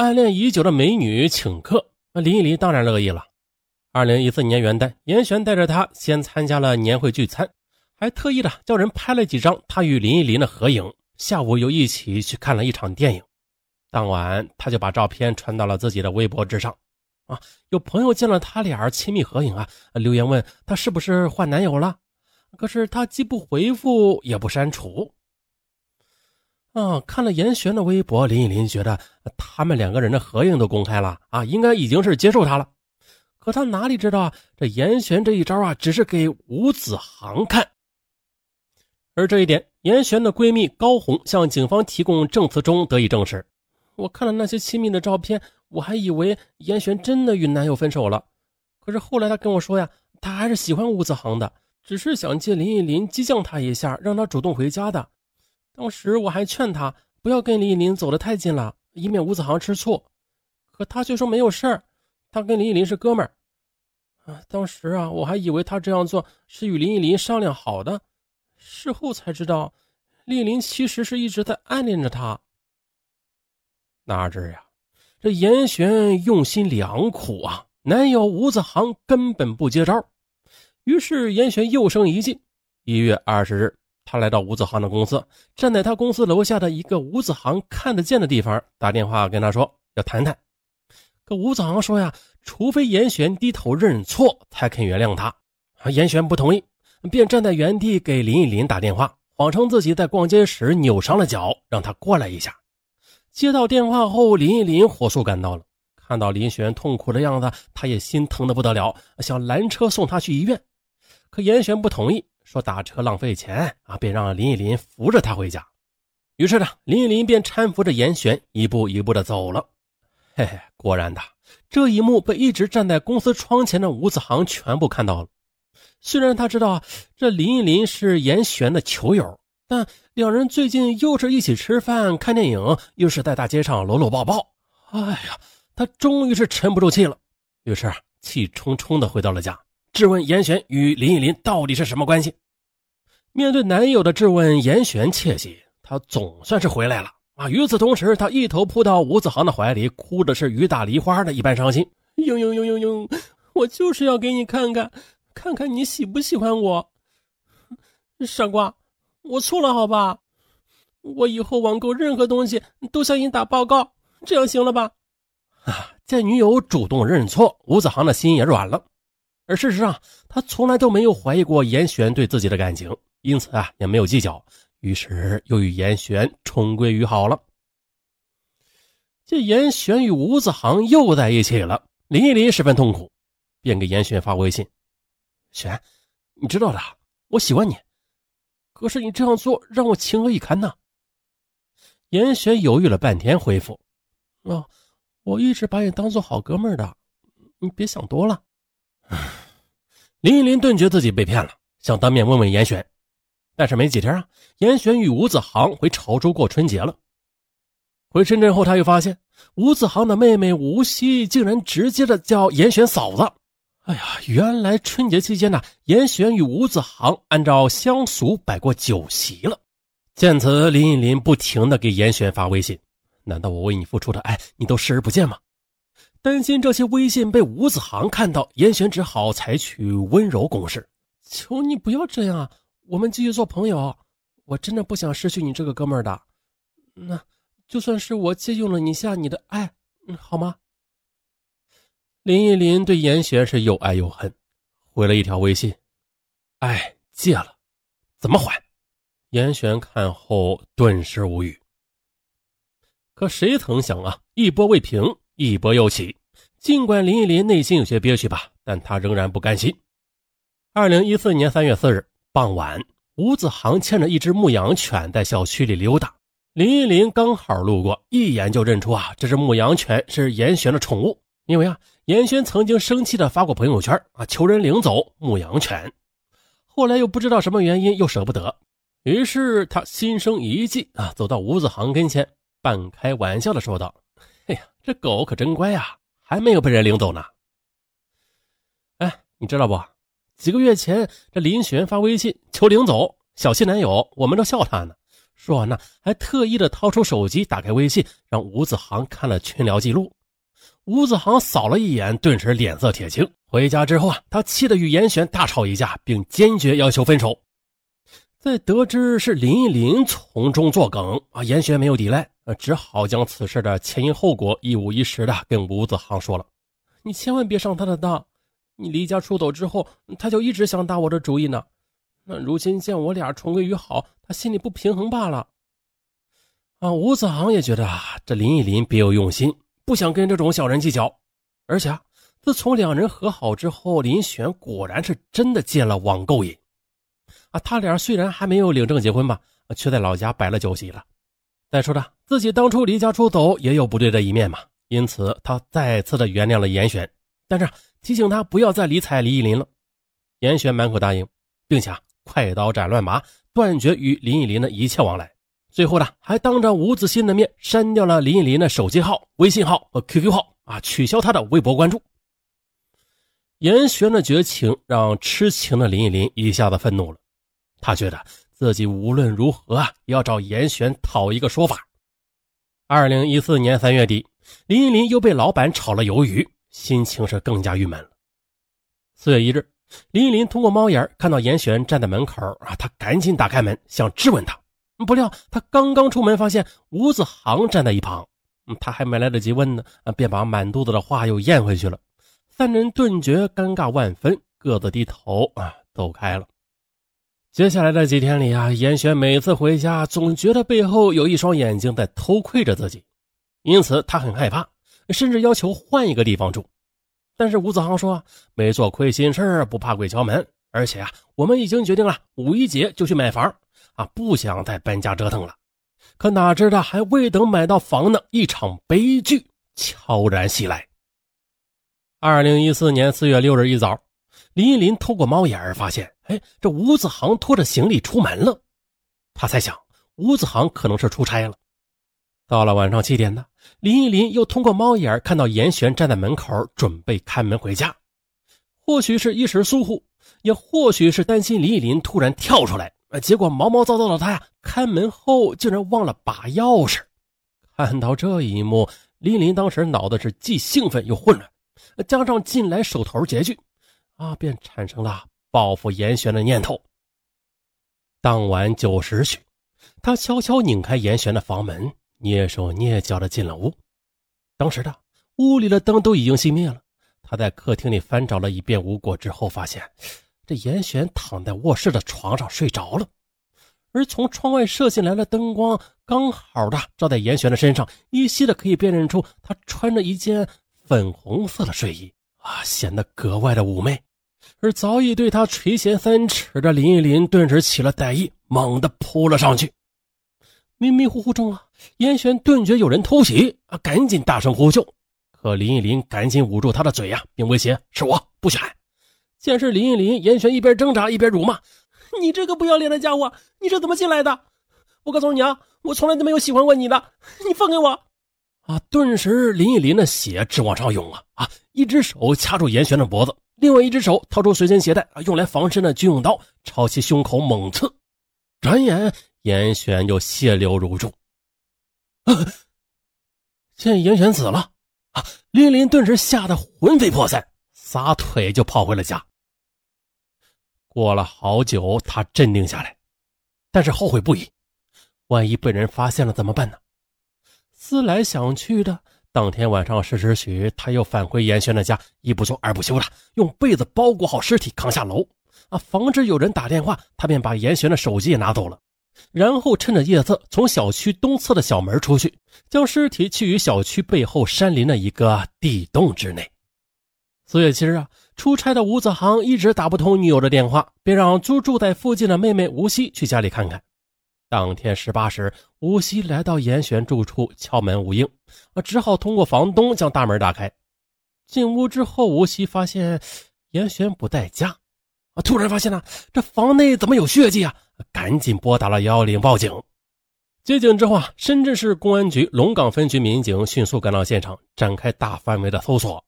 暗恋已久的美女请客，那林依林当然乐意了。二零一四年元旦，严璇带着她先参加了年会聚餐，还特意的叫人拍了几张他与林依林的合影。下午又一起去看了一场电影。当晚，他就把照片传到了自己的微博之上。啊，有朋友见了他俩亲密合影啊，留言问他是不是换男友了。可是他既不回复，也不删除。啊，看了严璇的微博，林依林觉得他们两个人的合影都公开了啊，应该已经是接受他了。可他哪里知道啊，这严璇这一招啊，只是给吴子航看。而这一点，严璇的闺蜜高红向警方提供证词中得以证实。我看了那些亲密的照片，我还以为严璇真的与男友分手了。可是后来她跟我说呀，她还是喜欢吴子航的，只是想借林依林激将他一下，让他主动回家的。当时我还劝他不要跟林依林走得太近了，以免吴子航吃醋。可他却说没有事儿，他跟林依林是哥们儿。啊，当时啊，我还以为他这样做是与林依林商量好的，事后才知道，林依林其实是一直在暗恋着他。哪知呀，这严璇用心良苦啊，男友吴子航根本不接招。于是严璇又生一计，一月二十日。他来到吴子航的公司，站在他公司楼下的一个吴子航看得见的地方，打电话跟他说要谈谈。可吴子航说呀，除非严璇低头认错，才肯原谅他。啊严璇不同意，便站在原地给林依林打电话，谎称自己在逛街时扭伤了脚，让他过来一下。接到电话后，林依林火速赶到了，看到林璇痛苦的样子，他也心疼的不得了，想拦车送他去医院。可严璇不同意。说打车浪费钱啊，便让林依林扶着他回家。于是呢，林依林便搀扶着严璇一步一步的走了。嘿嘿，果然的，这一幕被一直站在公司窗前的吴子航全部看到了。虽然他知道这林依林是严璇的球友，但两人最近又是一起吃饭、看电影，又是在大街上搂搂抱抱。哎呀，他终于是沉不住气了，于是啊气冲冲的回到了家。质问严璇与林依林到底是什么关系？面对男友的质问，严璇窃喜，她总算是回来了啊！与此同时，她一头扑到吴子航的怀里，哭的是雨打梨花的一般伤心。嘤嘤嘤嘤嘤，我就是要给你看看，看看你喜不喜欢我。傻瓜，我错了，好吧？我以后网购任何东西都向你打报告，这样行了吧？啊！见女友主动认错，吴子航的心也软了。而事实上，他从来都没有怀疑过严璇对自己的感情，因此啊，也没有计较。于是又与严璇重归于好了。这严璇与吴子航又在一起了，林依林十分痛苦，便给严璇发微信：“璇，你知道的，我喜欢你，可是你这样做让我情何以堪呢？”严璇犹豫了半天，回复：“啊，我一直把你当做好哥们的，你别想多了。”林依林顿觉自己被骗了，想当面问问严璇，但是没几天啊，严璇与吴子航回潮州过春节了。回深圳后，他又发现吴子航的妹妹吴曦竟然直接的叫严璇嫂子。哎呀，原来春节期间呢，严璇与吴子航按照乡俗摆过酒席了。见此，林依林不停的给严璇发微信：“难道我为你付出的爱，你都视而不见吗？”担心这些微信被吴子航看到，严璇只好采取温柔攻势：“求你不要这样啊，我们继续做朋友。我真的不想失去你这个哥们儿的。那就算是我借用了你下你的爱，好吗？”林依林对严璇是又爱又恨，回了一条微信：“爱借了，怎么还？”严璇看后顿时无语。可谁曾想啊，一波未平。一波又起，尽管林依林内心有些憋屈吧，但她仍然不甘心。二零一四年三月四日傍晚，吴子航牵着一只牧羊犬在小区里溜达，林依林刚好路过，一眼就认出啊，这只牧羊犬是严璇的宠物，因为啊，严轩曾经生气的发过朋友圈啊，求人领走牧羊犬，后来又不知道什么原因又舍不得，于是他心生一计啊，走到吴子航跟前，半开玩笑的说道。哎呀，这狗可真乖呀，还没有被人领走呢。哎，你知道不？几个月前，这林璇发微信求领走，小气男友，我们都笑他呢，说完呢，还特意的掏出手机，打开微信，让吴子航看了群聊记录。吴子航扫了一眼，顿时脸色铁青。回家之后啊，他气得与严选大吵一架，并坚决要求分手。在得知是林依林从中作梗啊，严选没有抵赖，只好将此事的前因后果一五一十的跟吴子航说了：“你千万别上他的当，你离家出走之后，他就一直想打我的主意呢。那如今见我俩重归于好，他心里不平衡罢了。”啊，吴子航也觉得啊，这林依林别有用心，不想跟这种小人计较。而且啊，自从两人和好之后，林选果然是真的戒了网购瘾。啊，他俩虽然还没有领证结婚吧，却在老家摆了酒席了。再说的，自己当初离家出走也有不对的一面嘛，因此他再次的原谅了严选，但是提醒他不要再理睬林依林了。严选满口答应，并且快刀斩乱麻，断绝与林依林的一切往来。最后呢，还当着吴子欣的面删掉了林依林的手机号、微信号和 QQ 号啊，取消他的微博关注。严选的绝情让痴情的林依林一下子愤怒了。他觉得自己无论如何啊，也要找严选讨一个说法。二零一四年三月底，林依林又被老板炒了鱿鱼，心情是更加郁闷了。四月一日，林依林通过猫眼看到严选站在门口啊，他赶紧打开门想质问他，不料他刚刚出门，发现吴子航站在一旁，他还没来得及问呢，便把满肚子的话又咽回去了。三人顿觉尴尬万分，各自低头啊，走开了。接下来的几天里啊，严选每次回家总觉得背后有一双眼睛在偷窥着自己，因此他很害怕，甚至要求换一个地方住。但是吴子航说没做亏心事不怕鬼敲门，而且啊，我们已经决定了五一节就去买房啊，不想再搬家折腾了。可哪知道还未等买到房呢，一场悲剧悄然袭来。二零一四年四月六日一早。林依林透过猫眼儿发现，哎，这吴子航拖着行李出门了。他猜想，吴子航可能是出差了。到了晚上七点呢，林依林又通过猫眼看到严璇站在门口，准备开门回家。或许是一时疏忽，也或许是担心林依林突然跳出来，结果毛毛躁躁的他呀，开门后竟然忘了拔钥匙。看到这一幕，林依林当时脑子是既兴奋又混乱，加上近来手头拮据。啊，便产生了报复严玄的念头。当晚九时许，他悄悄拧开严玄的房门，蹑手蹑脚的进了屋。当时的屋里的灯都已经熄灭了。他在客厅里翻找了一遍无果之后，发现这严玄躺在卧室的床上睡着了，而从窗外射进来的灯光刚好的照在严玄的身上，依稀的可以辨认出他穿着一件粉红色的睡衣啊，显得格外的妩媚。而早已对他垂涎三尺的林依林顿时起了歹意，猛地扑了上去。迷迷糊糊中啊，严玄顿觉有人偷袭啊，赶紧大声呼救。可林依林赶紧捂住他的嘴呀，并威胁：“是我，不许喊！”见是林依林，严玄一边挣扎一边辱骂：“你这个不要脸的家伙，你是怎么进来的？我告诉你啊，我从来都没有喜欢过你的，你放开我！”啊！顿时林依林的血直往上涌啊！啊！一只手掐住严玄的脖子。另外一只手掏出随身携带啊用来防身的军用刀，朝其胸口猛刺。转眼严玄就血流如注。见严玄死了啊！林林顿时吓得魂飞魄散，撒腿就跑回了家。过了好久，他镇定下来，但是后悔不已。万一被人发现了怎么办呢？思来想去的。当天晚上十时许，他又返回严轩的家，一不做二不休的用被子包裹好尸体，扛下楼啊，防止有人打电话。他便把严轩的手机也拿走了，然后趁着夜色从小区东侧的小门出去，将尸体弃于小区背后山林的一个地洞之内。四月七日啊，出差的吴子航一直打不通女友的电话，便让租住在附近的妹妹吴曦去家里看看。当天十八时，吴曦来到严选住处，敲门无应，啊，只好通过房东将大门打开。进屋之后，吴曦发现严选不在家，啊，突然发现呢，这房内怎么有血迹啊？赶紧拨打了幺幺零报警。接警之后啊，深圳市公安局龙岗分局民警迅速赶到现场，展开大范围的搜索。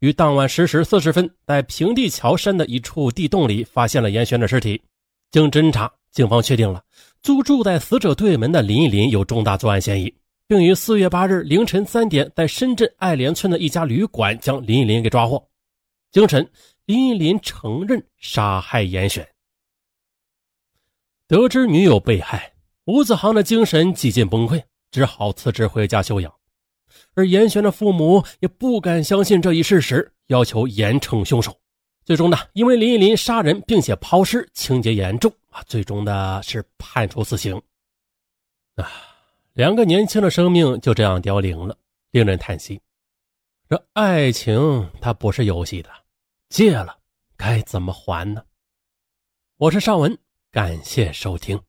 于当晚十时四十分，在平地桥山的一处地洞里，发现了严选的尸体。经侦查。警方确定了租住在死者对门的林依林有重大作案嫌疑，并于四月八日凌晨三点在深圳爱联村的一家旅馆将林依林给抓获。经审，林依林承认杀害严选。得知女友被害，吴子航的精神几近崩溃，只好辞职回家休养。而严选的父母也不敢相信这一事实，要求严惩凶手。最终呢，因为林依林杀人并且抛尸，情节严重啊，最终呢是判处死刑。啊，两个年轻的生命就这样凋零了，令人叹息。这爱情它不是游戏的，借了该怎么还呢？我是尚文，感谢收听。